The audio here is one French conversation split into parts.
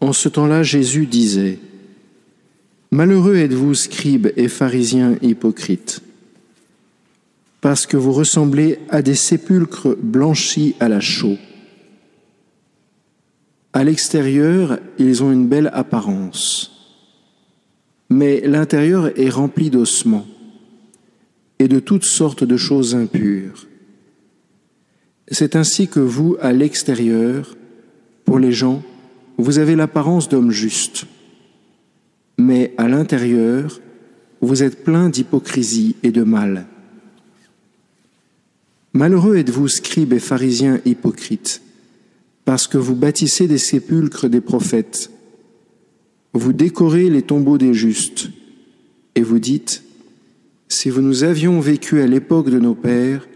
En ce temps-là, Jésus disait, Malheureux êtes-vous, scribes et pharisiens hypocrites, parce que vous ressemblez à des sépulcres blanchis à la chaux. À l'extérieur, ils ont une belle apparence, mais l'intérieur est rempli d'ossements et de toutes sortes de choses impures. C'est ainsi que vous, à l'extérieur, pour les gens, vous avez l'apparence d'homme juste, mais à l'intérieur, vous êtes plein d'hypocrisie et de mal. Malheureux êtes-vous, scribes et pharisiens hypocrites, parce que vous bâtissez des sépulcres des prophètes, vous décorez les tombeaux des justes, et vous dites, si vous nous avions vécu à l'époque de nos pères,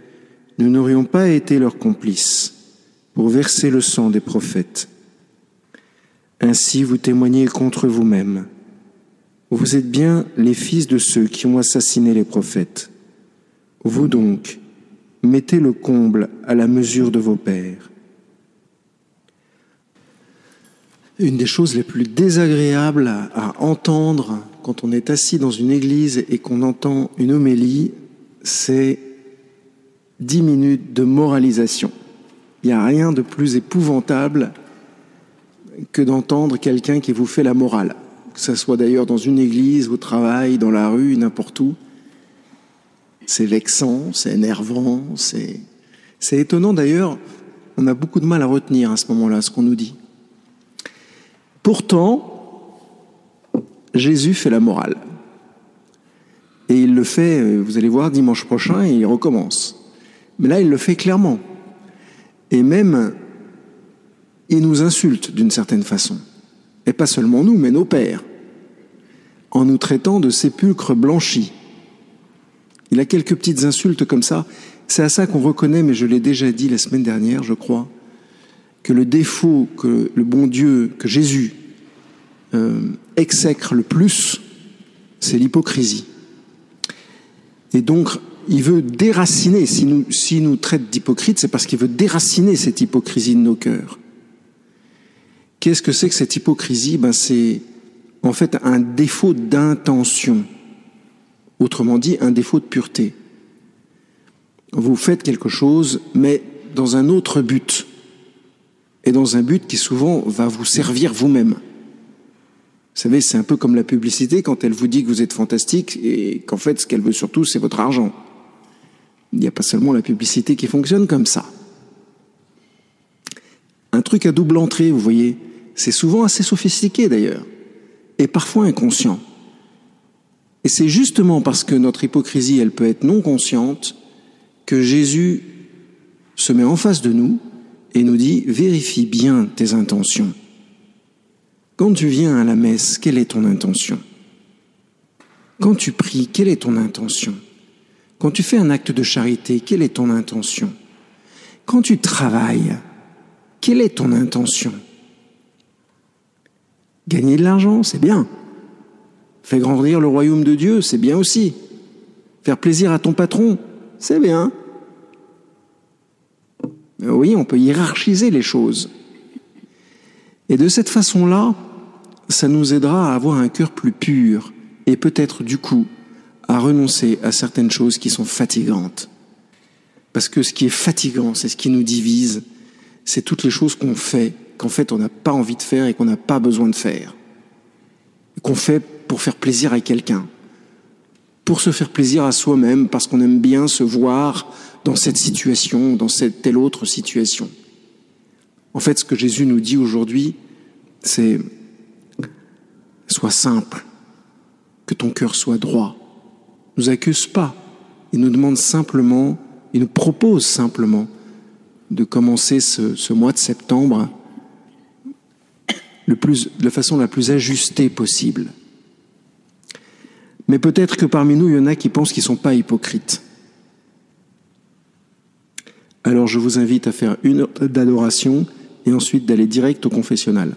nous n'aurions pas été leurs complices pour verser le sang des prophètes. Ainsi vous témoignez contre vous-même. Vous êtes bien les fils de ceux qui ont assassiné les prophètes. Vous donc, mettez le comble à la mesure de vos pères. Une des choses les plus désagréables à, entendre quand on est assis dans une église et qu'on entend une homélie, c'est dix minutes de moralisation. Il n'y a rien de plus épouvantable que d'entendre quelqu'un qui vous fait la morale, que ce soit d'ailleurs dans une église, au travail, dans la rue, n'importe où. C'est vexant, c'est énervant, c'est, c'est étonnant d'ailleurs. On a beaucoup de mal à retenir à ce moment-là ce qu'on nous dit. Pourtant, Jésus fait la morale. Et il le fait, vous allez voir, dimanche prochain, et il recommence. Mais là, il le fait clairement. Et même, il nous insulte d'une certaine façon. Et pas seulement nous, mais nos pères, en nous traitant de sépulcres blanchis. Il a quelques petites insultes comme ça. C'est à ça qu'on reconnaît, mais je l'ai déjà dit la semaine dernière, je crois, que le défaut que le bon Dieu, que Jésus euh, exècre le plus, c'est l'hypocrisie. Et donc, il veut déraciner, s'il nous, si nous traite d'hypocrite, c'est parce qu'il veut déraciner cette hypocrisie de nos cœurs. Qu'est-ce que c'est que cette hypocrisie? Ben, C'est en fait un défaut d'intention. Autrement dit, un défaut de pureté. Vous faites quelque chose, mais dans un autre but. Et dans un but qui souvent va vous servir vous-même. Vous savez, c'est un peu comme la publicité quand elle vous dit que vous êtes fantastique et qu'en fait, ce qu'elle veut surtout, c'est votre argent. Il n'y a pas seulement la publicité qui fonctionne comme ça. Un truc à double entrée, vous voyez, c'est souvent assez sophistiqué d'ailleurs, et parfois inconscient. Et c'est justement parce que notre hypocrisie, elle peut être non consciente, que Jésus se met en face de nous et nous dit, vérifie bien tes intentions. Quand tu viens à la messe, quelle est ton intention? Quand tu pries, quelle est ton intention? Quand tu fais un acte de charité, quelle est ton intention? Quand tu travailles, quelle est ton intention? Gagner de l'argent, c'est bien. Faire grandir le royaume de Dieu, c'est bien aussi. Faire plaisir à ton patron, c'est bien. Mais oui, on peut hiérarchiser les choses. Et de cette façon-là, ça nous aidera à avoir un cœur plus pur et peut-être du coup à renoncer à certaines choses qui sont fatigantes. Parce que ce qui est fatigant, c'est ce qui nous divise, c'est toutes les choses qu'on fait, qu'en fait on n'a pas envie de faire et qu'on n'a pas besoin de faire. Qu'on fait pour faire plaisir à quelqu'un, pour se faire plaisir à soi-même, parce qu'on aime bien se voir dans cette situation, dans cette telle autre situation. En fait, ce que Jésus nous dit aujourd'hui, c'est sois simple, que ton cœur soit droit. Il nous accuse pas, il nous demande simplement, il nous propose simplement de commencer ce, ce mois de septembre de la façon la plus ajustée possible. Mais peut-être que parmi nous, il y en a qui pensent qu'ils ne sont pas hypocrites. Alors je vous invite à faire une heure d'adoration et ensuite d'aller direct au confessionnal.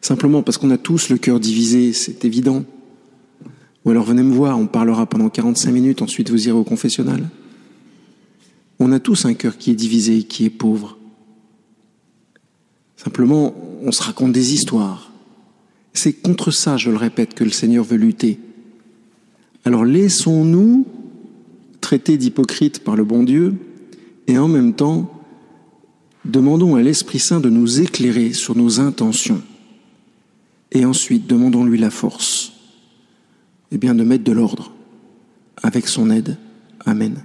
Simplement parce qu'on a tous le cœur divisé, c'est évident. Ou alors venez me voir, on parlera pendant 45 minutes, ensuite vous irez au confessionnal. On a tous un cœur qui est divisé, qui est pauvre. Simplement, on se raconte des histoires. C'est contre ça, je le répète, que le Seigneur veut lutter. Alors laissons-nous traiter d'hypocrites par le bon Dieu et en même temps, demandons à l'Esprit Saint de nous éclairer sur nos intentions. Et ensuite, demandons-lui la force, eh bien, de mettre de l'ordre avec son aide. Amen.